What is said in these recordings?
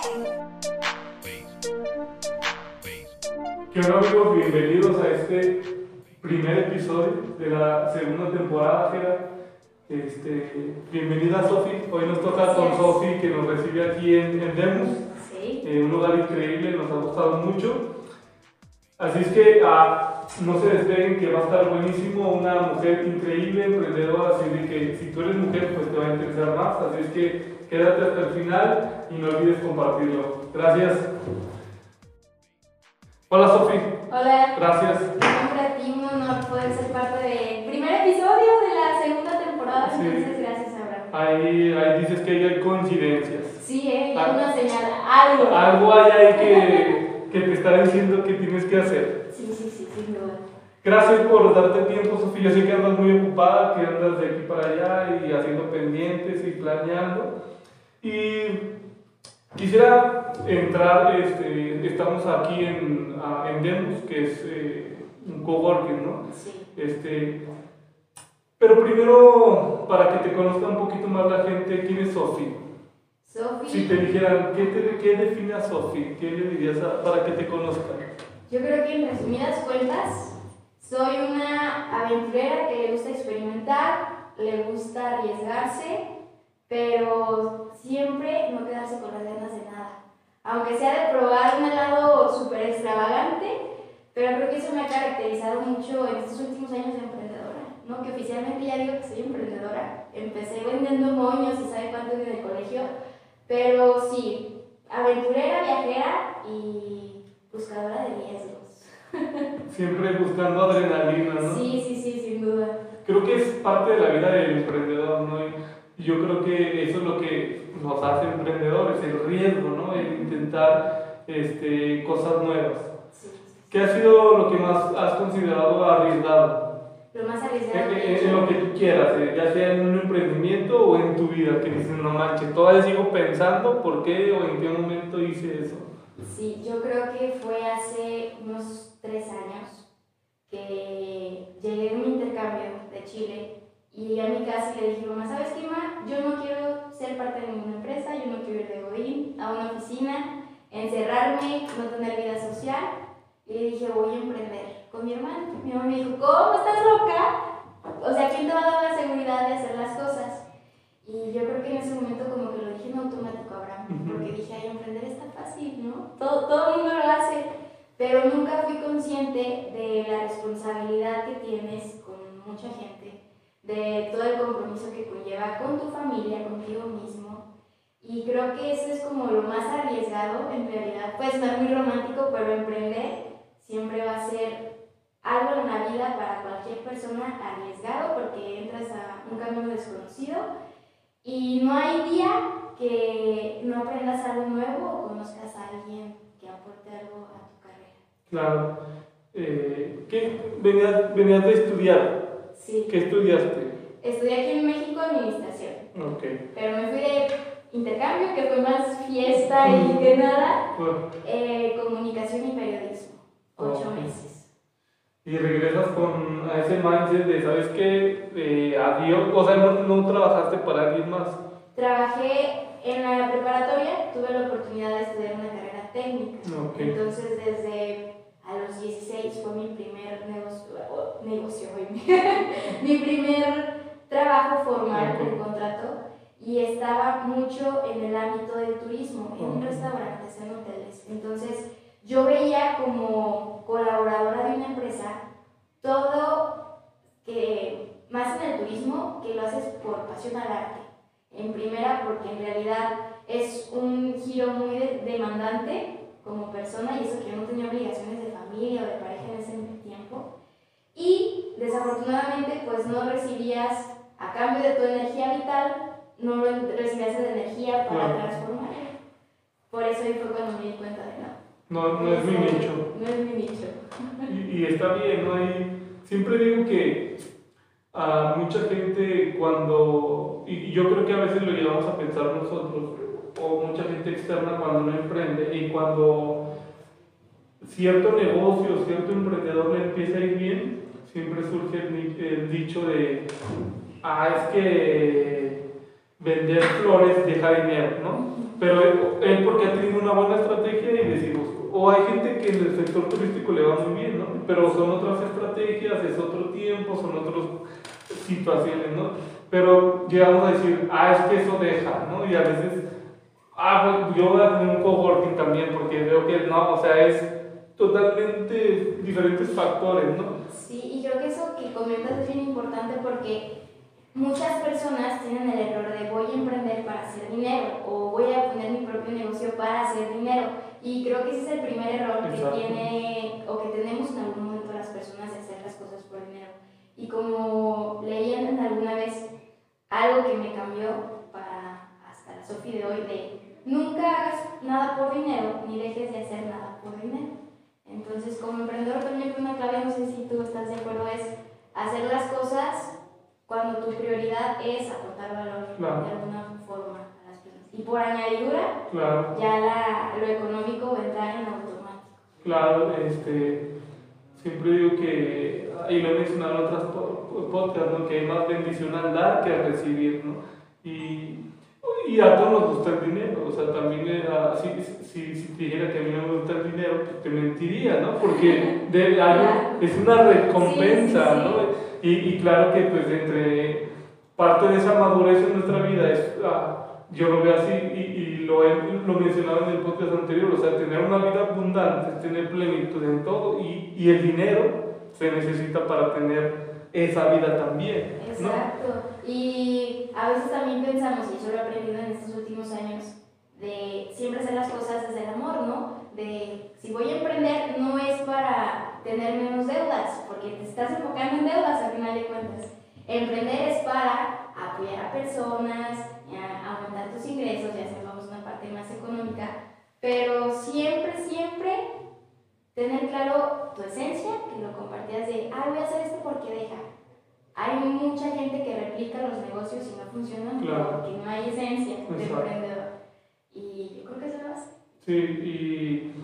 ¿Qué onda amigos? Bienvenidos a este primer episodio de la segunda temporada, Jera. Este, bienvenida Sofi, hoy nos toca con. Sofi que nos recibe aquí en, en Demus, Sí. eh, un lugar increíble, nos ha gustado mucho. Así es que ah, no se despeguen que va a estar buenísimo, una mujer increíble, emprendedora, así de que si tú eres mujer pues te va a interesar más, así es que quédate hasta el final y no olvides compartirlo. Gracias. Hola Sofi, Hola. gracias. Nombre a ti, un honor poder ser parte del primer episodio de la segunda temporada. Sí. Entonces, gracias, Abraham. Ahí, ahí dices que hay coincidencias. Sí, ¿eh? Ah. Ya una señal, algo. Algo hay ahí que, que te está diciendo que tienes que hacer. Sí, sí, sí, sin duda. Gracias por darte tiempo, Sofía. Yo sé que andas muy ocupada, que andas de aquí para allá y haciendo pendientes y planeando. Y quisiera entrar, este, estamos aquí en, ah, en Demos, que es eh, un coworking, ¿no? Sí. Este, pero primero, para que te conozca un poquito más la gente, ¿quién es Sofía? Sofi, Si te dijeran, ¿qué, te, qué define a Sofi? ¿Qué le dirías a- para que te conozcan? yo creo que en resumidas cuentas, soy una aventurera que le gusta experimentar, le gusta arriesgarse, pero siempre no quedarse con las ganas de nada. Aunque sea de probar un helado súper extravagante, pero creo que eso me ha caracterizado mucho en estos últimos años de emprendedora, ¿no? Que oficialmente ya digo que soy emprendedora. Empecé vendiendo moños y sabe cuánto en el colegio, pero sí, aventurera, viajera y buscadora de riesgos. Siempre buscando adrenalina, ¿no? Sí, sí, sí, sin duda. Creo que es parte de la vida del emprendedor, ¿no? Yo creo que eso es lo que nos hace emprendedores, el riesgo, ¿no? El intentar este, cosas nuevas. Sí, sí. ¿Qué ha sido lo que más has considerado arriesgado? Lo más En, arriesgado he en- en hecho. lo que tú quieras, eh, ya sea en un emprendimiento o en tu vida, que dices, no manches, todavía sigo pensando por qué o en qué momento hice eso. Sí, yo creo que fue hace unos tres años que llegué de un intercambio de Chile y llegué a mi casa y le dije, mamá, ¿sabes qué, ma? Yo no quiero ser parte de ninguna empresa, yo no quiero ir de Godín a una oficina, encerrarme, no tener vida social. Y le dije, voy a emprender con mi hermano. Mi mamá me dijo, ¿cómo? ¿Estás loca? O sea, ¿quién te va a dar la seguridad de hacer las cosas? Y yo creo que en ese momento como que lo dije en automático, Abraham, porque dije, ay, emprender está fácil, ¿no? Todo, todo el mundo lo hace, pero nunca fui consciente de la responsabilidad que tienes con mucha gente, de todo el compromiso que conlleva con tu familia, contigo mismo. Y creo que eso es como lo más arriesgado en realidad. Puede sonar muy romántico, pero emprender siempre va a ser algo en la vida para cualquier persona arriesgado porque entras a un camino desconocido y no hay día que no aprendas algo nuevo o conozcas a alguien que aporte algo a tu carrera. Claro. Eh, ¿Qué venías, venías de estudiar? Sí. ¿Qué estudiaste? Estudié aquí en México administración, Ok. pero me fui de intercambio, que fue más fiesta y que nada, Bueno, eh, comunicación y periodismo, ocho meses. y regresas con a ese mindset de, ¿sabes qué? Eh, adiós. O sea, no, no trabajaste para alguien más. Trabajé en la preparatoria, tuve la oportunidad de estudiar una carrera técnica. Ok. Entonces, desde a los 16 fue mi primer negocio, negocio mi primer trabajo formal, el contrato, y estaba mucho en el ámbito del turismo, en restaurantes, en hoteles. Entonces, yo veía como colaboradora de una empresa todo que, más en el turismo, que lo haces por pasión al arte. En primera, porque en realidad es un giro muy de- demandante como persona y eso que yo no tenía obligaciones de familia o de pareja en ese tiempo. Y desafortunadamente pues no recibías a cambio de tu energía vital, no recibías esa energía para Claro. transformar. Por eso ahí fue cuando me di cuenta de no. No, no es mi nicho. No es mi nicho. Y, y está bien, ¿no? Y siempre digo que a mucha gente cuando, y yo creo que a veces lo llevamos a pensar nosotros, o mucha gente externa cuando no emprende, y cuando cierto negocio, cierto emprendedor le empieza a ir bien, siempre surge el, el dicho de, ah, es que vender flores deja dinero, ¿no? Pero él, porque ha tenido una buena estrategia y decimos, o hay gente que en el sector turístico le va muy bien, ¿no? Pero son otras estrategias, es otro tiempo, son otras situaciones, ¿no? Pero llegamos a decir, ah, es que eso deja, ¿no? Y a veces, ah, pues yo voy a tener un coworking también porque veo que no, o sea, es totalmente diferentes factores, ¿no? Sí, y creo que eso que comentas es bien importante porque muchas personas tienen el error de voy a emprender para hacer dinero o voy a poner mi propio negocio para hacer dinero. Y creo que ese es el primer error que tiene o que tenemos en algún momento las personas de hacer las cosas por dinero. Y como leían alguna vez algo que me cambió para hasta la Sofi de hoy de nunca hagas nada por dinero ni dejes de hacer nada por dinero. Como emprendedor también una clave, no sé si tú estás de acuerdo, es hacer las cosas cuando tu prioridad es aportar valor de alguna forma a las personas. Y por añadidura, ya la, lo económico vendrá en automático. Claro, este, siempre digo que, y lo he mencionado en otras podcasts, ¿no? que hay más bendición al dar que al recibir, ¿no? Y, y a todos nos gusta el dinero, o sea, también era, si, si, si, te dijera que a mí no me gusta el dinero, pues te mentiría, ¿no? Porque de, es una recompensa, ¿no? Y, y, claro que pues entre parte de esa madurez en nuestra vida es, ah, yo lo veo así y, y lo he lo mencionado en el podcast anterior, o sea, tener una vida abundante, tener plenitud en todo y, y el dinero se necesita para tener esa vida también. Exacto. Y a veces también pensamos, y eso lo he aprendido en estos últimos años, de siempre hacer las cosas desde el amor, ¿no? De si voy a emprender no es para tener menos deudas, porque te estás enfocando en deudas al final de cuentas. Emprender es para apoyar a personas, aumentar tus ingresos, ya sabemos una parte más económica, pero siempre, siempre tener claro tu esencia, que lo compartías de, ah, voy a hacer esto porque deja. Hay mucha gente que replica los negocios y no funcionan porque no hay esencia de emprendedor. Y yo creo que eso lo hace. Sí, y,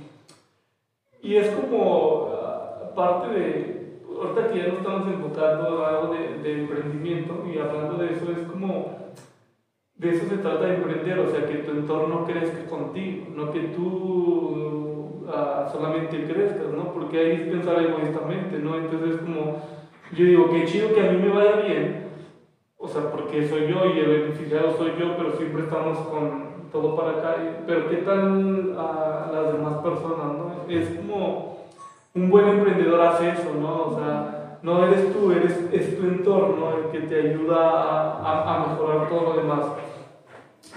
y es como ah, parte de, ahorita que ya no estamos enfocando algo de, de emprendimiento y hablando de eso, es como, de eso se trata de emprender, o sea, que tu entorno crezca contigo, no que tú uh, solamente crezcas, ¿no? Porque ahí es pensar egoístamente, ¿no? Entonces es como, yo digo, qué chido que a mí me vaya bien, o sea, porque soy yo y el beneficiado soy yo, pero siempre estamos con todo para acá. Pero ¿qué tal a las demás personas? ¿no? Es como un buen emprendedor hace eso, ¿no? O sea, no eres tú, eres, es tu entorno el que te ayuda a, a, mejorar todo lo demás.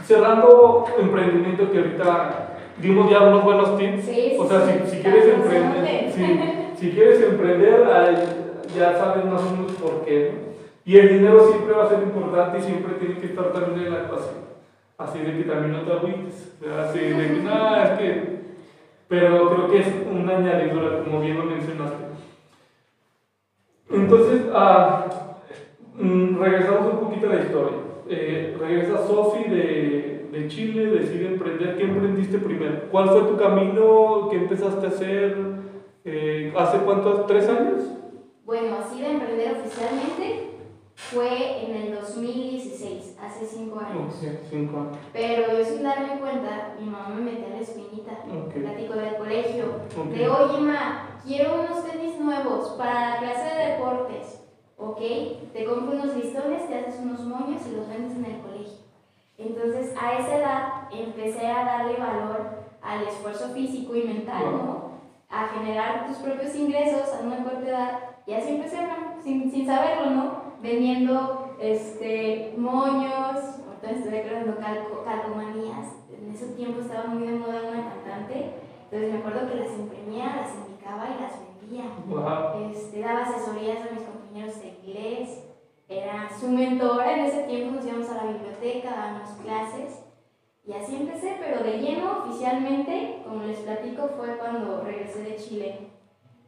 Cerrando emprendimiento que ahorita dimos ya unos buenos tips. o sea, si, si quieres emprender, si, si, quieres emprender, ya sabes más o menos por qué. Y el dinero siempre va a ser importante y siempre tiene que estar también en la ecuación. Así de que también no te agüites. Así de que, no, es que. Pero creo que es una añadidura, como bien lo mencionaste. Entonces, ah, mm, regresamos un poquito a la historia. Eh, regresa Sofi de, de, Chile, decide emprender. ¿Qué emprendiste primero? ¿Cuál fue tu camino? ¿Qué empezaste a hacer? Eh, ¿Hace cuántos? ¿Tres años? Bueno, así de emprender oficialmente fue en el 2016, hace cinco años. cinco años. Pero yo sin darme cuenta, mi mamá me metía la espinita, okay. platico del colegio, de oye ma, quiero unos tenis nuevos para la clase de deportes, ¿ok? Te compro unos listones, te haces unos moños y los vendes en el colegio. Entonces a esa edad empecé a darle valor al esfuerzo físico y mental, ¿no? A generar tus propios ingresos a una corta edad y así empecé, sin, sin saberlo, ¿no? vendiendo este, moños, ahorita estoy creando calco, calcomanías. En ese tiempo estaba muy de moda una cantante, entonces me acuerdo que las imprimía, las indicaba y las vendía. Este, daba asesorías a mis compañeros de inglés, era su mentora, en ese tiempo nos íbamos a la biblioteca, dábamos clases. Y así empecé, pero de lleno oficialmente, como les platico, fue cuando regresé de Chile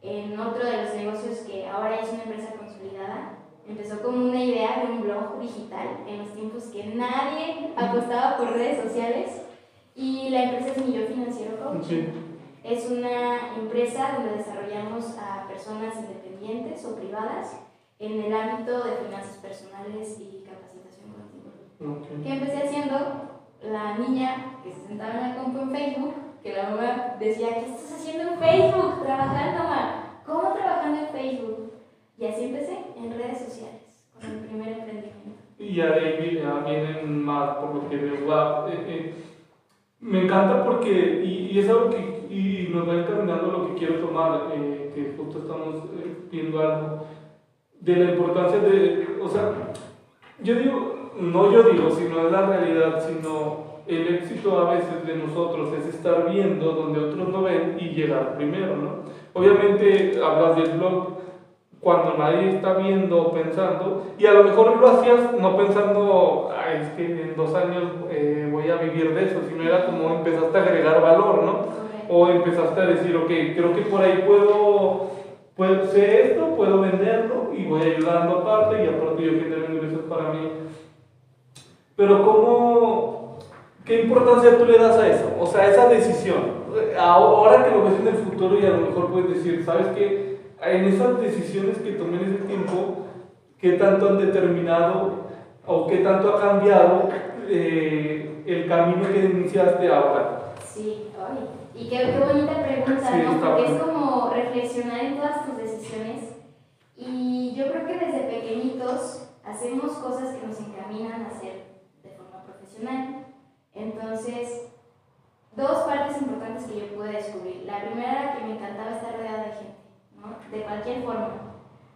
en otro de los negocios que ahora es una empresa consolidada, Empezó como una idea de un blog digital en los tiempos que nadie apostaba por redes sociales y la empresa es Millón Financiero Coaching. Es una empresa donde desarrollamos a personas independientes o privadas en el ámbito de finanzas personales y capacitación continua. Ok. ¿Qué empecé haciendo? La niña que se sentaba en la compu en Facebook, que la mamá decía, ¿qué estás haciendo en Facebook? Trabajando, mamá. ¿Cómo trabajando en Facebook? Y así empecé, en redes sociales, con el primer emprendimiento. Y ya de ahí ya vienen más por lo que veo. Wow, eh, eh, me encanta porque, y, y es algo que y nos va encaminando lo que quiero tomar, eh, que justo estamos viendo algo, de la importancia de, o sea, yo digo, no yo digo, sino es la realidad, sino el éxito a veces de nosotros es estar viendo donde otros no ven y llegar primero, ¿no? Obviamente hablas del blog cuando nadie está viendo o pensando, y a lo mejor lo hacías no pensando, "Ay, es que en dos años eh, voy a vivir de eso, sino era como empezaste a agregar valor, ¿no? O empezaste a decir, ok, creo que por ahí puedo, puedo sé esto, puedo venderlo y voy ayudando aparte y aparte yo genero ingresos para mí. Pero ¿cómo, qué importancia tú le das a eso? O sea, esa decisión. Ahora que lo ves en el futuro y a lo mejor puedes decir, ¿sabes qué? En esas decisiones que tomé en ese tiempo, ¿qué tanto han determinado o qué tanto ha cambiado eh, el camino que iniciaste ahora? Sí, ay, y qué, qué bonita pregunta, Sí, ¿no? Porque es bueno. como reflexionar en todas tus decisiones. Y yo creo que desde pequeñitos hacemos cosas que nos encaminan a ser de forma profesional. Entonces, dos partes importantes que yo pude descubrir. La primera era que me encantaba estar rodeada de gente, ¿no? De cualquier forma.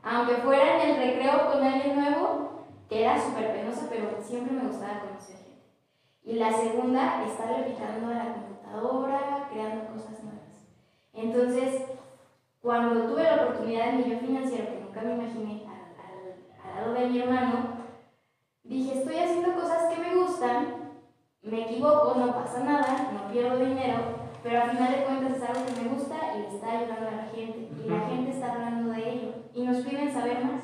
Aunque fuera en el recreo con alguien nuevo, que era súper penosa, pero siempre me gustaba conocer gente. Y la segunda, estarle picando a la computadora, creando cosas nuevas. Entonces, cuando tuve la oportunidad en mi yo financiero, que nunca me imaginé, al, lado de mi hermano, dije, estoy haciendo cosas que me gustan, me equivoco, no pasa nada, no pierdo dinero, pero al final de cuentas es algo que me gusta y le está ayudando a la gente. Y la gente está hablando de ello y nos piden saber más.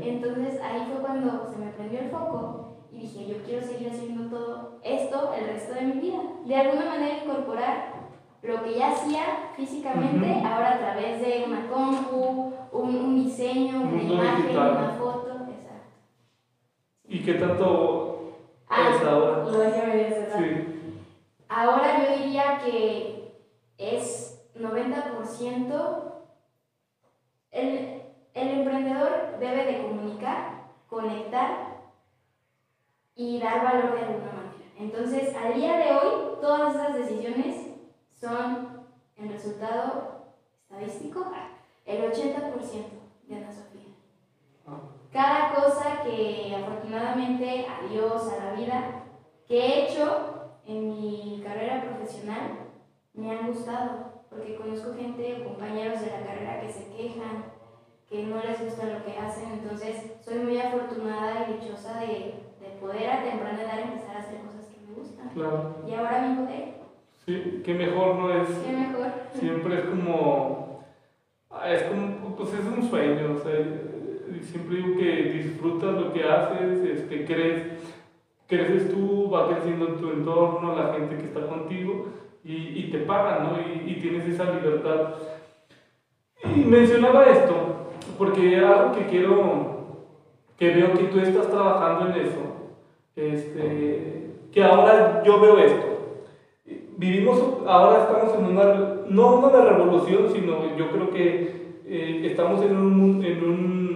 Entonces ahí fue cuando se me prendió el foco y dije, yo quiero seguir haciendo todo esto el resto de mi vida. De alguna manera incorporar lo que ya hacía físicamente, ahora a través de una compu, un, un diseño, una imagen, digital. una foto. ¿Y qué tanto Ah, es ahora? lo. Sí. Ahora yo diría que es 90%. El, el emprendedor debe de comunicar, conectar y dar valor de alguna manera. Entonces, al día de hoy, todas esas decisiones son, en resultado estadístico, el 80% de Ana Sofía. Cada cosa que afortunadamente a Dios, a la vida, que he hecho en mi carrera profesional, me han gustado, porque conozco gente, compañeros de la carrera que se quejan, que no les gusta lo que hacen, entonces soy muy afortunada y dichosa de, de poder a temprana edad empezar a hacer cosas que me gustan. Claro. Y ahora mi poder, Sí, qué mejor no es. qué mejor. Siempre es como. Es como. Pues es un sueño, o sea. Siempre digo que disfrutas lo que haces, este, crees, creces tú, va creciendo tu entorno, la gente que está contigo y, y te pagan, ¿no? Y, y tienes esa libertad. Y mencionaba esto, porque algo que quiero, que veo que tú estás trabajando en eso, este, que ahora yo veo esto. Vivimos, ahora estamos en una, no una revolución, sino yo creo que eh, estamos en en, un,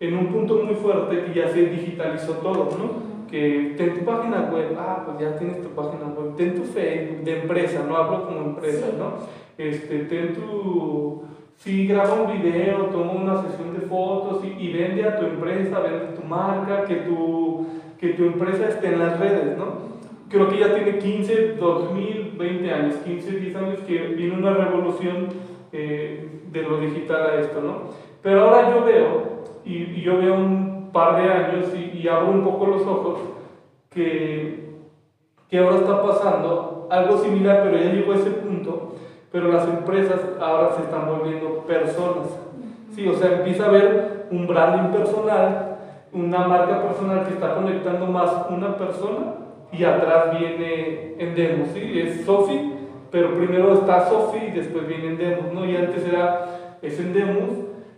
en un punto muy fuerte que ya se digitalizó todo, ¿no? que ten tu página web, ah, pues ya tienes tu página web, ten tu Facebook de empresa, no hablo como empresa, Sí. ¿no? Este, ten tu, si graba un video, toma una sesión de fotos y, y vende a tu empresa, vende tu marca, que tu, que tu empresa esté en las redes, ¿no? Creo que ya tiene 15, 2000, 20 años, 15, 10 años que vino una revolución eh, de lo digital a esto, ¿no? Pero ahora yo veo, y, y yo veo un par de años y, y abro un poco los ojos, que, que ahora está pasando algo similar, pero ya llegó a ese punto, pero las empresas ahora se están volviendo personas. Sí, o sea, empieza a haber un branding personal, una marca personal que está conectando más una persona y atrás viene Endemos, ¿sí? Es Sofi, pero primero está Sofi y después viene Endemos, ¿no? Y antes era es Endemos,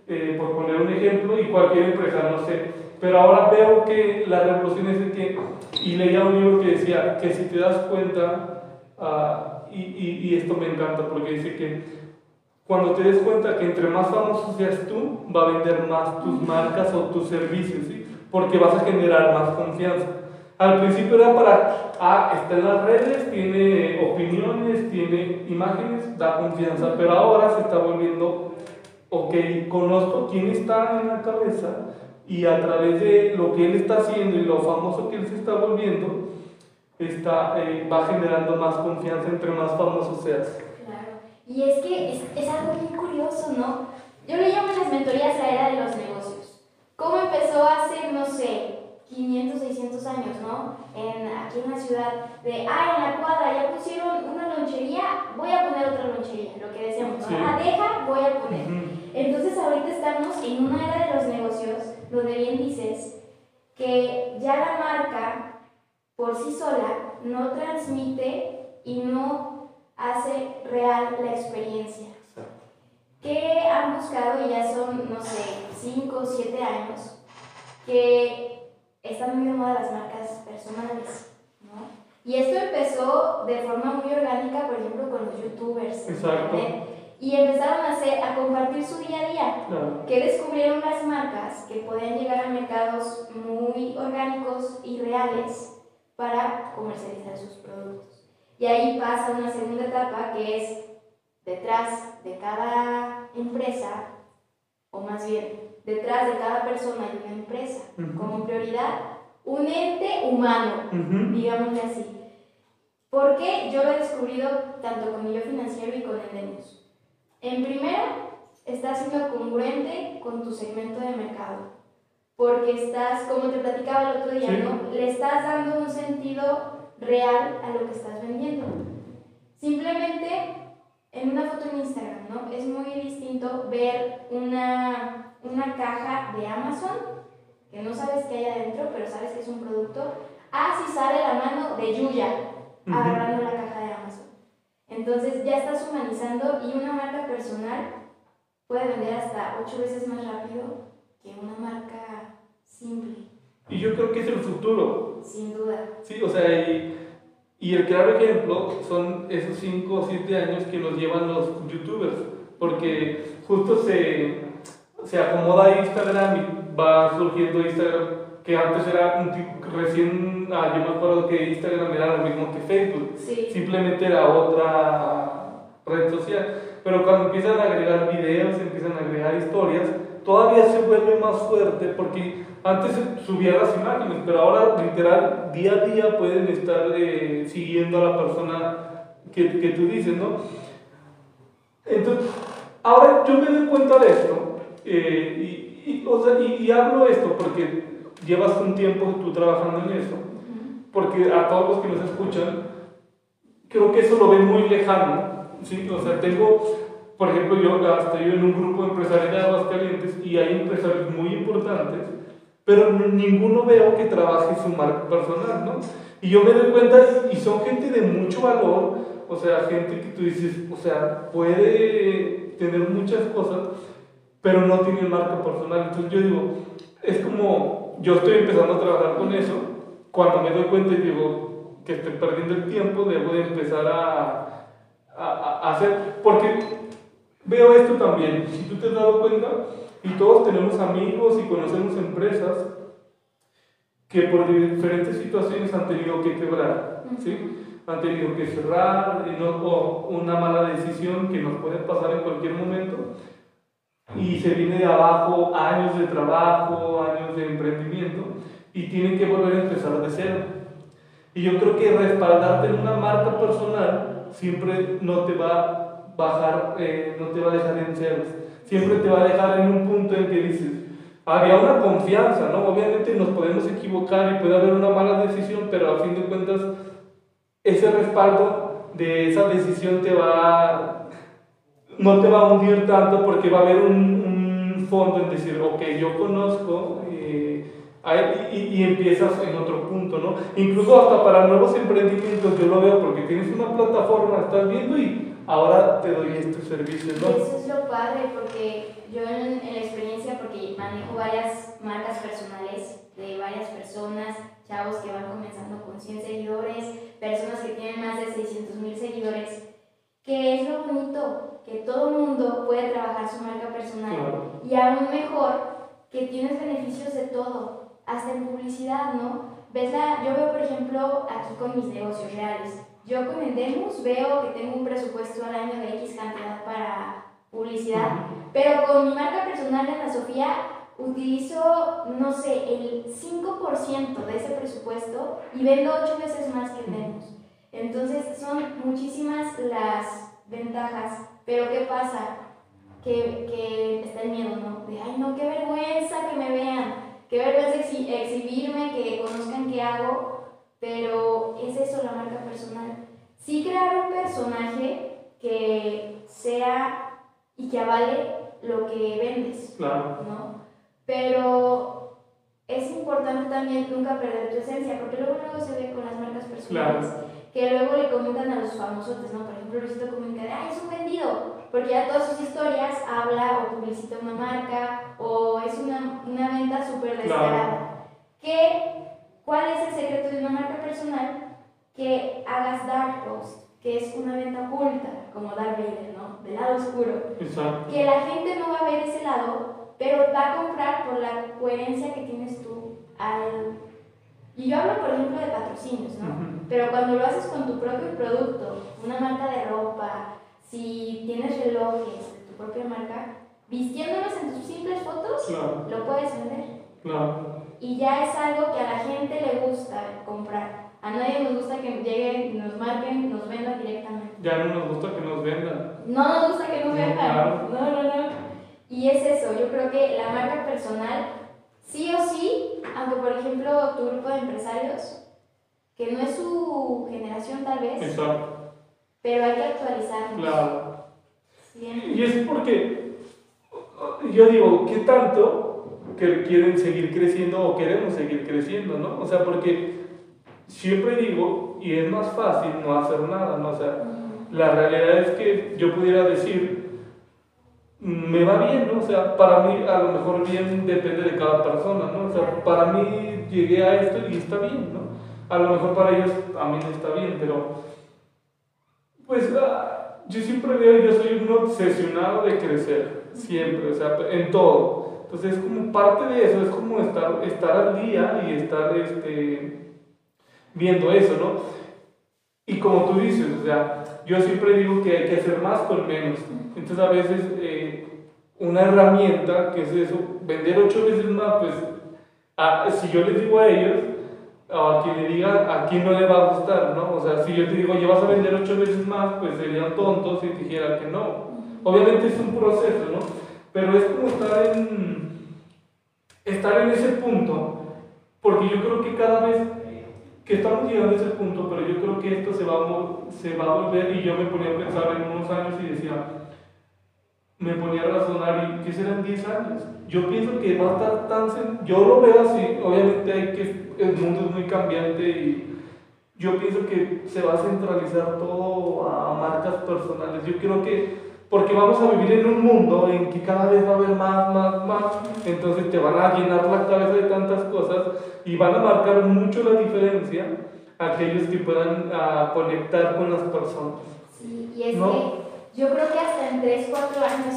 eh, por poner un ejemplo, y cualquier empresa, no sé, Pero ahora veo que la revolución es de que, y leía un libro que decía que si te das cuenta, ah, y, y, y esto me encanta porque dice que cuando te des cuenta que entre más famoso seas tú, va a vender más tus marcas o tus servicios, ¿sí? porque vas a generar más confianza. Al principio era para, ah, está en las redes, tiene opiniones, tiene imágenes, da confianza, pero ahora se está volviendo, ok, conozco quién está en la cabeza y a través de lo que él está haciendo y lo famoso que él se está volviendo, está, eh, va generando más confianza entre más famoso seas. Claro. Y es que es, es algo muy curioso, ¿no? Yo le llamo en las mentorías la era de los negocios. ¿Cómo empezó hace, no sé, 500, 600 años, ¿no? En, aquí en la ciudad, de, ah, en la cuadra ya pusieron una lonchería, voy a poner otra lonchería, lo que decíamos, ¿no? Sí. Ah, deja, voy a poner. Ujú. Entonces ahorita estamos en una era de los negocios donde bien dices que ya la marca por sí sola no transmite y no hace real la experiencia. que han buscado y ya son, no sé, 5 o 7 años que están muy de moda las marcas personales, ¿no? Y esto empezó de forma muy orgánica, por ejemplo, con los youtubers. Exacto. internet, Y empezaron a, hacer, a compartir su día a día. Claro. Que descubrieron las marcas que podían llegar a mercados muy orgánicos y reales para comercializar sus productos. Y ahí pasa una segunda etapa que es detrás de cada empresa, o más bien, detrás de cada persona hay una empresa, como prioridad, un ente humano, Ujú. digámosle así. Porque yo lo he descubrido tanto con mi yo financiero y con Endemus. En primera, estás siendo congruente con tu segmento de mercado. Porque estás, como te platicaba el otro día, Sí. ¿no? Le estás dando un sentido real a lo que estás vendiendo. Simplemente en una foto en Instagram, ¿no? Es muy distinto ver una, una caja de Amazon, que no sabes qué hay adentro, pero sabes que es un producto, a si sale la mano de Yuya agarrando la caja. Entonces ya estás humanizando y una marca personal puede vender hasta ocho veces más rápido que una marca simple, Y yo creo que es el futuro. sin duda. Sí, o sea, y, y el claro ejemplo son esos 5 o 7 años que nos llevan los youtubers, porque justo se, se acomoda Instagram y va surgiendo Instagram, que antes era un tipo, recién, ah, yo me acuerdo que Instagram era lo mismo que Facebook, Sí, simplemente era otra red social, pero cuando empiezan a agregar videos, empiezan a agregar historias, todavía se vuelve más fuerte porque antes se subían las imágenes, pero ahora literal día a día pueden estar eh, siguiendo a la persona que, que tú dices, ¿no? Entonces, ahora yo me doy cuenta de esto eh, y, y, o sea, y- y hablo esto porque llevas un tiempo tú trabajando en eso, porque a todos los que nos escuchan, creo que eso lo ven muy lejano, ¿sí? O sea, tengo, por ejemplo, yo estoy en un grupo empresarial de Aguascalientes y hay empresarios muy importantes, pero ninguno veo que trabaje su marca personal, ¿no? Y yo me doy cuenta, y son gente de mucho valor, o sea, gente que tú dices, o sea, puede tener muchas cosas, pero no tiene marca personal. Entonces yo digo, es como, yo estoy empezando a trabajar con eso, cuando me doy cuenta y digo que estoy perdiendo el tiempo, debo de empezar a, a- a hacer, porque veo esto también, si tú te has dado cuenta, y todos tenemos amigos y conocemos empresas que por diferentes situaciones han tenido que quebrar, ¿sí? han tenido que cerrar, y no- o una mala decisión que nos puede pasar en cualquier momento, y se viene de abajo años de trabajo, años de emprendimiento, y tienen que volver a empezar de cero. Y yo creo que respaldarte en una marca personal siempre no te va a bajar, eh, no te va a dejar en ceros. Siempre te va a dejar en un punto en que dices, había una confianza, ¿no? Obviamente nos podemos equivocar y puede haber una mala decisión, pero a fin de cuentas ese respaldo de esa decisión te va, no te va a hundir tanto porque va a haber un, un fondo en decir, ok, yo conozco eh, y, y empiezas en otro punto, ¿no? Incluso hasta para nuevos emprendimientos yo lo veo porque tienes una plataforma, estás viendo y ahora te doy este servicio, ¿no? Eso es lo padre, porque yo en, en la experiencia, porque manejo varias marcas personales de varias personas, chavos que van comenzando con 100 seguidores, personas que tienen más de 600 mil seguidores, que es lo bonito, que todo el mundo puede trabajar su marca personal Claro. y aún mejor, que tienes beneficios de todo, hasta en publicidad, ¿no? ¿Ves la, yo veo, por ejemplo, aquí con mis negocios reales, yo con Endemus veo que tengo un presupuesto al año de X cantidad para publicidad, pero con mi marca personal en la Sofía utilizo, no sé, el 5% de ese presupuesto y vendo 8 veces más que Endemus. Entonces son muchísimas las ventajas, pero ¿qué pasa? Que, que está el miedo, ¿no? De, ay, no, qué vergüenza que me vean, qué vergüenza exhi- exhibirme, que conozcan qué hago, pero es eso la marca personal. Sí crear un personaje que sea y que avale lo que vendes, Claro. ¿no? Pero es importante también nunca perder tu esencia, porque luego, luego se ve con las marcas personales que luego le comentan a los famosotes, ¿no? Por ejemplo, Luisito Comunica de, ay, es un vendido, porque ya todas sus historias habla o publicita una marca o es una, una venta súper descarada. ¿Qué, ¿Cuál es el secreto de una marca personal? Que hagas dark post, que es una venta oculta, como Darth Vader, ¿no? Del lado oscuro. Exacto. Que la gente no va a ver ese lado, pero va a comprar por la coherencia que tienes tú al... Y yo hablo, por ejemplo, de patrocinios, ¿no? Ujú. Pero cuando lo haces con tu propio producto, una marca de ropa, si tienes relojes de tu propia marca, vistiéndolos en tus simples fotos, Claro, lo puedes vender. claro. Y ya es algo que a la gente le gusta comprar. A nadie nos gusta que lleguen, nos marquen, nos vendan directamente. Ya no nos gusta que nos vendan. No nos gusta que nos No, vendan. claro. No, no, no. Y es eso, yo creo que la marca personal, sí o sí, aunque por ejemplo tu grupo de empresarios, que no es su generación tal vez, Exacto. pero hay que actualizarnos. Claro. Siempre. Y es porque yo digo, ¿qué tanto que quieren seguir creciendo o queremos seguir creciendo, no? O sea, porque siempre digo, y es más fácil no hacer nada, ¿no? O sea, la realidad es que yo pudiera decir, "Mm, me va bien, ¿no? O sea, para mí a lo mejor bien depende de cada persona, ¿no? O sea, para mí llegué a esto y está bien, ¿no? A lo mejor para ellos también está bien, pero pues ah, yo siempre veo, yo soy un obsesionado de crecer, siempre, o sea, en todo. Entonces, es como parte de eso, es como estar, estar al día y estar este, viendo eso, ¿no? Y como tú dices, o sea, yo siempre digo que hay que hacer más con menos. Entonces, a veces, eh, una herramienta que es eso, vender ocho veces más, pues, a- si yo les digo a ellos, o a quien le diga, a quien no le va a gustar, ¿no? O sea, si yo te digo, oye, vas a vender ocho veces más, pues serían tontos si dijera que no. Obviamente es un proceso, ¿no? Pero es como estar en, estar en ese punto, porque yo creo que cada vez que estamos llegando a ese punto, pero yo creo que esto se va, a, se va a volver, y yo me ponía a pensar en unos años y decía, me ponía a razonar, ¿y qué serán 10 años? Yo pienso que va a estar tan... sen- Yo lo veo así, obviamente hay que, el mundo es muy cambiante y yo pienso que se va a centralizar todo a marcas personales. Yo creo que, porque vamos a vivir en un mundo en que cada vez va a haber más, más, más, entonces te van a llenar la cabeza de tantas cosas y van a marcar mucho la diferencia aquellos que puedan ah, conectar con las personas. Sí, y es ¿No? que yo creo que hasta en 3, 4 años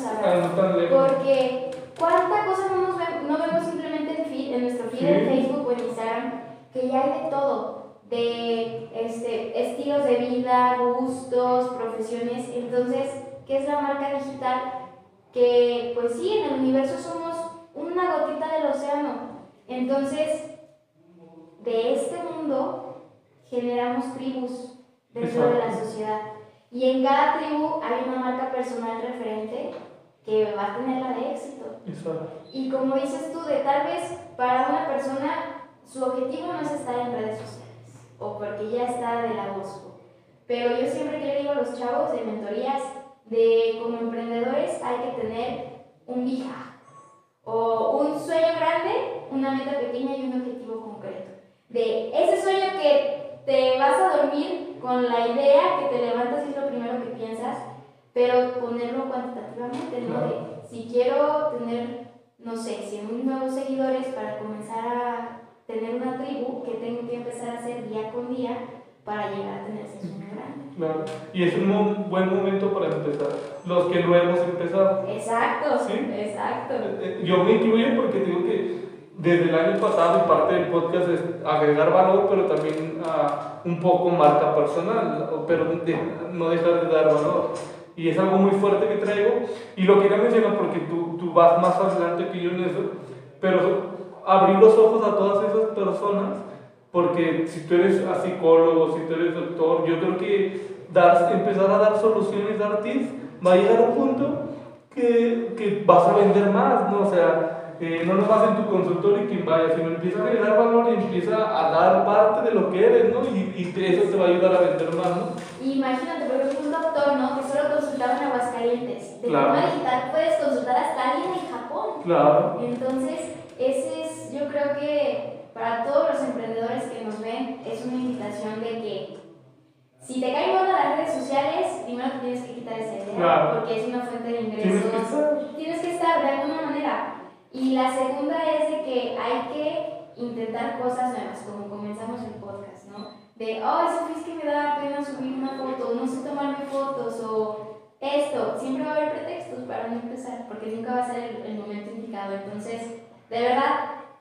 lejos. Porque cuánta cosa no, nos ve- no vemos simplemente en, feed- en nuestro feed Sí. en Facebook o en Instagram, que ya hay de todo, de este, estilos de vida, gustos, profesiones. Entonces, ¿qué es la marca digital? Que pues sí, en el universo somos una gotita del océano. Entonces, de este mundo generamos tribus dentro de la sociedad. Y en cada tribu hay una marca personal referente que va a tener la de éxito. Exacto. Y como dices tú, de tal vez para una persona su objetivo no es estar en redes sociales o porque ya está de la voz. Pero yo siempre que le digo a los chavos de mentorías, de como emprendedores hay que tener un vija o un sueño grande, una meta pequeña y un objetivo concreto. De ese sueño que te vas a dormir con la idea que te levantas y es lo primero que piensas pero ponerlo cuantitativamente, ¿no? De, si quiero tener, no sé, 100 nuevos seguidores para comenzar a tener una tribu, que tengo que empezar a hacer día con día para llegar a tener ese sueño grande? Claro, y es un buen momento para empezar. Los que lo hemos empezado. Exacto, ¿Sí? exacto. Eh, Yo me incluyo porque digo que desde el año pasado y parte del podcast es agregar valor, pero también ah, un poco marca personal, pero de- no dejar de dar valor. Y es algo muy fuerte que traigo. Y lo quería mencionar porque tú, tú vas más adelante que yo en eso, pero abrir los ojos a todas esas personas, porque si tú eres a psicólogo, si tú eres doctor, yo creo que dar, empezar a dar soluciones, dar tips, va a llegar a un punto que, que vas a vender más, ¿no? O sea, eh, no nomás en tu consultorio y quien vaya, sino empieza a agregar valor y empieza a dar parte de lo que eres, ¿no? Y, y eso te va a ayudar a vender más, ¿no? Imagínate, por ejemplo, un doctor, ¿no? Que solo consultaba en Aguascalientes. De Claro. forma digital puedes consultar hasta alguien en Japón. Claro. Entonces, ese es, yo creo que para todos los emprendedores que nos ven, es una invitación de que si te caen mal las redes sociales, primero te tienes que quitar esa idea, Claro. porque es una fuente de Tienes que ingresos. estar. Tienes que estar de alguna manera. Y la segunda es de que hay que intentar cosas nuevas, como comenzamos el podcast, ¿no? De, oh, eso es que me da pena subir una foto, no sé tomarme fotos, o esto. Siempre va a haber pretextos para no empezar, porque nunca va a ser el, momento indicado. Entonces, de verdad,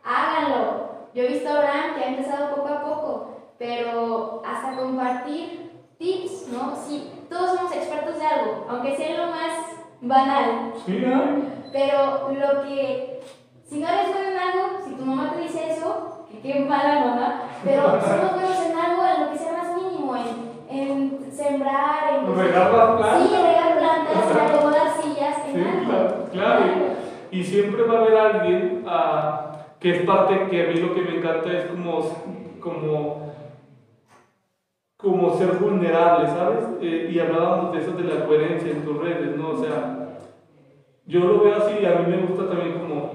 háganlo. Yo he visto a Abraham que ha empezado poco a poco, pero hasta compartir tips, ¿no? Sí, todos somos expertos de algo, aunque sea lo más banal. Sí, ¿no? Pero lo que, si no eres bueno en algo, si tu mamá te dice eso, que qué mala mamá, pero somos buenos en algo, en lo que sea más mínimo, en, en sembrar, en... Regar las plantas. Sí, regar plantas, en acomodar sillas, en Sí, algo. claro, claro. Y siempre va a haber alguien ah, que es parte, que a mí lo que me encanta es como, como, como ser vulnerable, ¿sabes? Eh, y hablábamos de eso de la coherencia en tus redes, ¿no? O sea, yo lo veo así, a mí me gusta también como,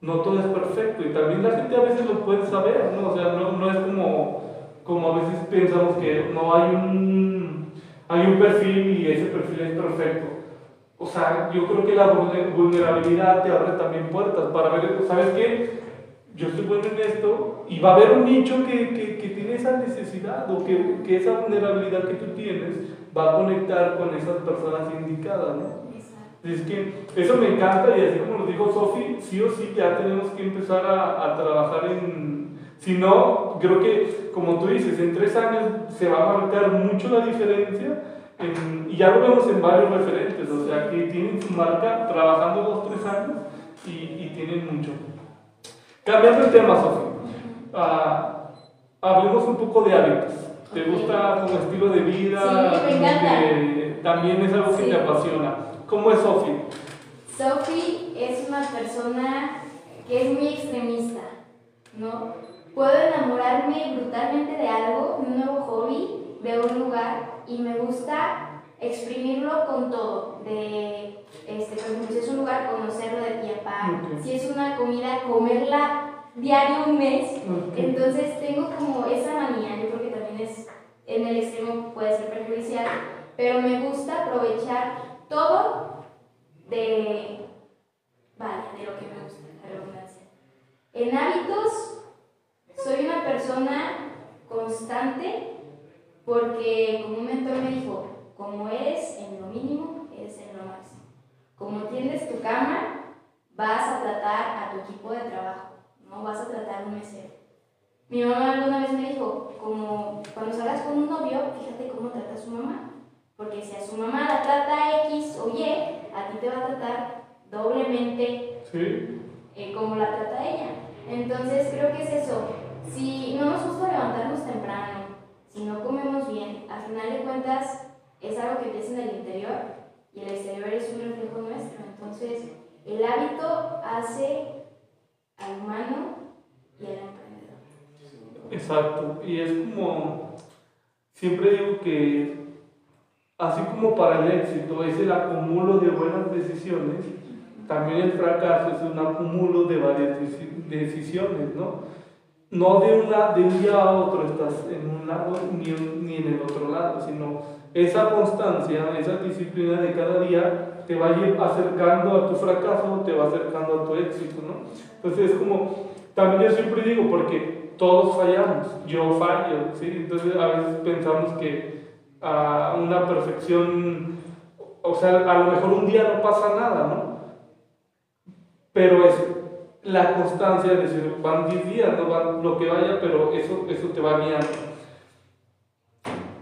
no todo es perfecto, y también la gente a veces lo puede saber, ¿no? O sea, no, no es como, como a veces pensamos que no hay un, hay un perfil y ese perfil es perfecto. O sea, yo creo que la vulner- vulnerabilidad te abre también puertas para ver, ¿sabes qué? Yo estoy bueno en esto y va a haber un nicho que, que, que tiene esa necesidad o que, que esa vulnerabilidad que tú tienes va a conectar con esas personas indicadas, ¿no? Es que eso me encanta y así como lo dijo Sofi, sí o sí ya tenemos que empezar a, a trabajar en... Si no, creo que, como tú dices, en tres años se va a marcar mucho la diferencia en- y ya lo vemos en varios referentes, o sea, que tienen su marca trabajando dos, tres años y, y tienen mucho. Cambiando el tema, Sofi, ah, hablemos un poco de hábitos. ¿Te gusta como estilo de vida? Sí, me encanta. También es algo que Sí. te apasiona. ¿Cómo es Sofi? Sophie es una persona que es muy extremista, ¿no? Puedo enamorarme brutalmente de algo, de un nuevo hobby, de un lugar, y me gusta exprimirlo con todo. De, este, si es un lugar, conocerlo de pie a pa. Ok. Si es una comida, comerla diario un mes. Entonces tengo como esa manía, yo creo que también es, en el extremo puede ser perjudicial, pero me gusta aprovechar todo de, vale, de lo que me gusta, la redundancia. En hábitos, soy una persona constante porque como un mentor me dijo, como eres en lo mínimo, eres en lo máximo. Como tienes tu cama, vas a tratar a tu equipo de trabajo, no vas a tratar un mesero. Mi mamá alguna vez me dijo, como cuando salgas con un novio, fíjate cómo trata a su mamá. Porque si a su mamá la trata X o Y, a ti te va a tratar doblemente Sí. eh, como la trata ella. Entonces creo que es eso. Si no nos gusta levantarnos temprano, si no comemos bien, al final de cuentas es algo que empieza en el interior y el exterior es un reflejo nuestro. Entonces el hábito hace al humano y al emprendedor. Exacto. Y es como, siempre digo que, así como para el éxito es el acumulo de buenas decisiones, también el fracaso es un acumulo de varias deci- decisiones, ¿no? No de, una, de un día a otro estás en un lado ni, ni en el otro lado, sino esa constancia, esa disciplina de cada día te va a ir acercando a tu fracaso, te va acercando a tu éxito, ¿no? Entonces es como, también yo siempre digo, porque todos fallamos, yo fallo, ¿sí? Entonces a veces pensamos que a una perfección, o sea, a lo mejor un día no pasa nada, ¿no? Pero es la constancia, de decir, van 10 días, no van lo que vaya, pero eso, eso te va guiando.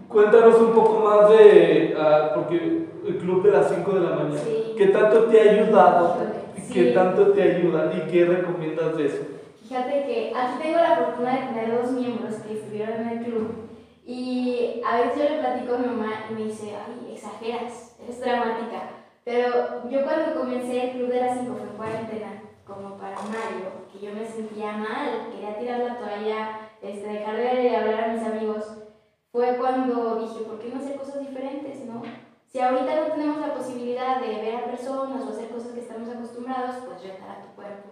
Cuéntanos un poco más de, uh, porque el club de las 5 de la mañana, Sí. ¿qué tanto te ha ayudado? Sí. ¿Qué tanto te ayuda y qué recomiendas de eso? Fíjate que aquí tengo la fortuna de tener dos miembros que estuvieron en el club y a veces yo le platico a mi mamá y me dice, ay, exageras, eres dramática. Pero yo cuando comencé el club de las 5 fue en cuarentena, como para mayo, que yo me sentía mal, quería tirar la toalla, este, dejar de hablar a mis amigos, fue cuando dije, ¿por qué no hacer cosas diferentes, no? Si ahorita no tenemos la posibilidad de ver a personas o hacer cosas que estamos acostumbrados, pues retar a tu cuerpo.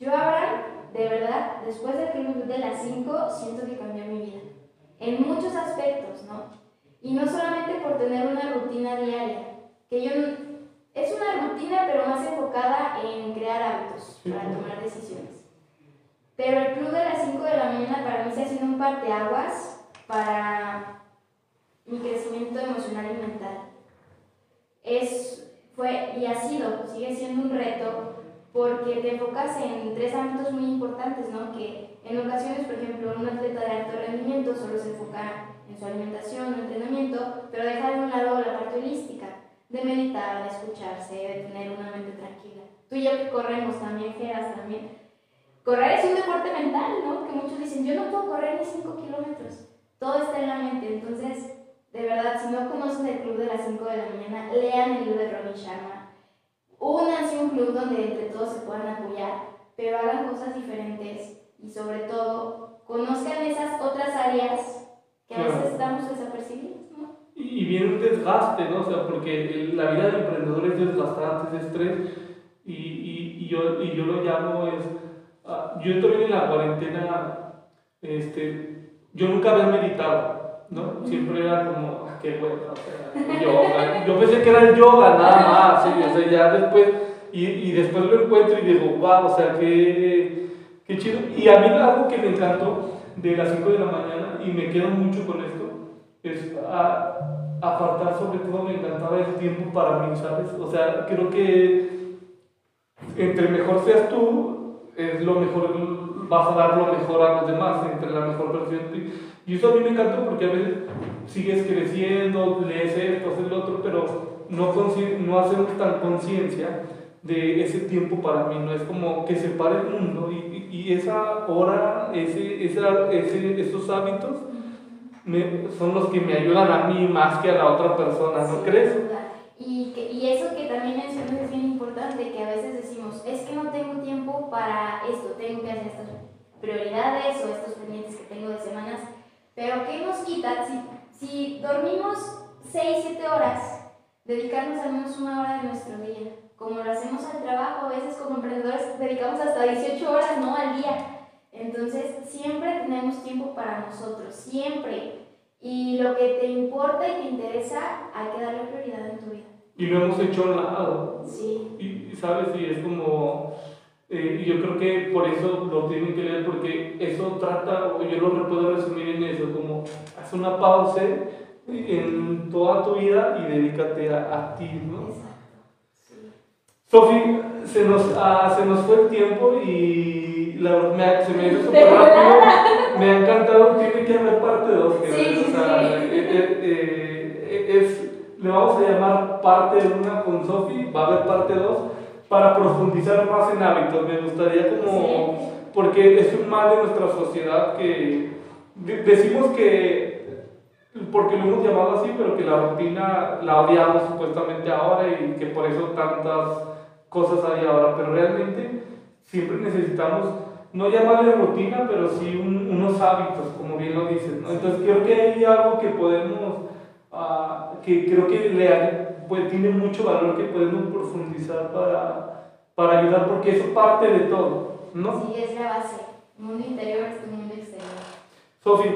Yo ahora, de verdad, después del club de las 5, siento que cambió mi vida. En muchos aspectos, ¿no? Y no solamente por tener una rutina diaria, que yo es una rutina pero más enfocada en crear hábitos para tomar decisiones. Pero el club de las 5 de la mañana para mí se ha sido un parteaguas para mi crecimiento emocional y mental. Es, fue y ha sido, sigue siendo un reto porque te enfocas en tres ámbitos muy importantes, ¿no? Que en ocasiones, por ejemplo, un atleta de alto rendimiento solo se enfoca en su alimentación o entrenamiento, pero deja de un lado la parte holística, de meditar, de escucharse, de tener una mente tranquila. Tú y yo que corremos también, Geras, también. Correr es un deporte mental, ¿no? Que muchos dicen, yo no puedo correr ni 5 kilómetros. Todo está en la mente. Entonces, de verdad, si no conocen el club de las 5 de la mañana, lean el libro de Robin Sharma. Únanse un club donde entre todos se puedan apoyar, pero hagan cosas diferentes y sobre todo conozcan esas otras áreas que a veces estamos desapercibidos, ¿no? Y y viene un desgaste, ¿no? O sea, porque la vida del emprendedor es desgastante, es estrés, y, y, y yo, y yo lo llamo es... ah, yo también en la cuarentena, este, yo nunca había meditado, ¿no? Siempre era como, ah, qué bueno, o sea, yoga. Yo pensé que era el yoga, nada más, sí, o sea, ya después, y, y después lo encuentro y digo, wow, o sea, qué, qué chido. Y a mí algo que me encantó de las 5 de la mañana, y me quedo mucho con esto, es a, apartar sobre todo me encantaba el tiempo para mí, ¿sabes? O sea, creo que entre mejor seas tú, es lo mejor, vas a dar lo mejor a los demás, entre la mejor versión de ti. Y eso a mí me encanta porque a veces sigues creciendo, lees esto, haces lo otro, pero no, no hacemos tan conciencia de ese tiempo para mí, no es como que separe el mundo y, y- esa hora, ese, esa, ese, esos hábitos me- son los que me ayudan a mí más que a la otra persona, ¿no Sí, crees? Y, que- y eso que también mencionas es bien importante, que a veces decimos, es que no tengo tiempo para esto, tengo que hacer estas prioridades o estos pendientes que tengo de semanas, pero ¿qué nos quita si, si dormimos 6, 7 horas, dedicarnos al menos una hora de nuestro día? Como lo hacemos al trabajo, a veces como emprendedores dedicamos hasta 18 horas, ¿no? Al día. Entonces, siempre tenemos tiempo para nosotros, siempre. Y lo que te importa y te interesa, hay que darle prioridad en tu vida. Y lo hemos hecho a un lado. Sí, Y, sabes, y es como, eh, y yo creo que por eso lo tienen que leer, porque eso trata, o yo lo puedo resumir en eso, como haz una pausa en toda tu vida y dedícate a, a ti, ¿no? Sofi, se nos, ah, se nos fue el tiempo y la, me, se me hizo súper rápido. Me ha encantado, tiene que haber parte 2. Sí, sí, sí. es, le vamos a llamar parte 1 con Sofi, va a haber parte 2 para profundizar más en hábitos. Me gustaría como, porque es un mal de nuestra sociedad que de- decimos que, porque lo hemos llamado así, pero que la rutina la odiamos supuestamente ahora y que por eso tantas cosas hay ahora, pero realmente siempre necesitamos, no llamarle rutina, pero sí un- unos hábitos, como bien lo dices, ¿no? Entonces creo que hay algo que podemos, ah, que creo que le, pues, tiene mucho valor que podemos profundizar para, para ayudar, porque eso parte de todo, ¿no? Sí, es la base. Mundo interior es mundo exterior. Sofi,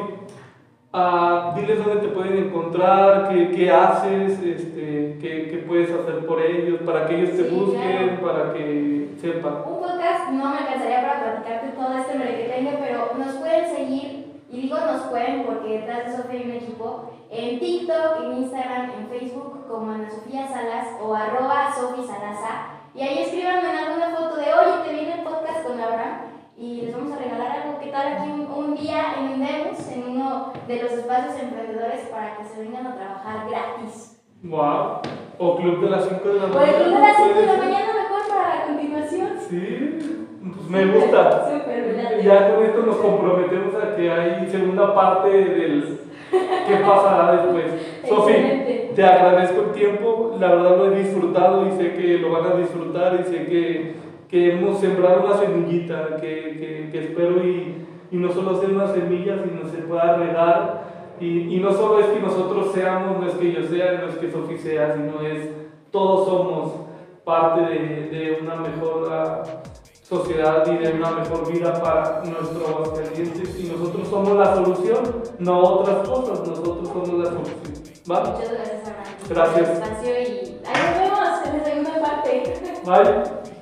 Ah, diles dónde te pueden encontrar, qué, qué haces, este, qué, qué, puedes hacer por ellos, para que ellos te busquen, para que sepan. Un podcast no me alcanzaría para platicarte todo este tengo, pero nos pueden seguir, y digo nos pueden porque detrás de Sofía hay un equipo, en TikTok, en Instagram, en Facebook, como Ana Sofía Salas o arroba Salasa. Y ahí escríbanme en alguna foto de, oye, te viene el podcast con Laura y les vamos a regalar algo. ¿Qué tal aquí un, día en Indemos, en uno de los espacios emprendedores para que se vengan a trabajar gratis? ¡Wow! O Club de las 5 de la mañana. O el Club de las 5 de la mañana, mejor para la continuación. Sí, pues me gusta. Súper, Ya con esto nos comprometemos a que hay segunda parte del qué pasará después. Sofi, te agradezco el tiempo, la verdad lo he disfrutado y sé que lo van a disfrutar y sé que, que hemos sembrado una semillita que, que, espero y, y, no solo sea una semilla, sino se pueda regar. Y, y, no solo es que nosotros seamos, no es que yo sea, no es que Sofi sea, sino es todos somos parte de, de una mejor sociedad y de una mejor vida para nuestros clientes y nosotros somos la solución, no otras cosas, nosotros somos la solución. ¿Va? Muchas gracias, Hernán. Gracias. Y ahí nos vemos en la segunda parte. Bye.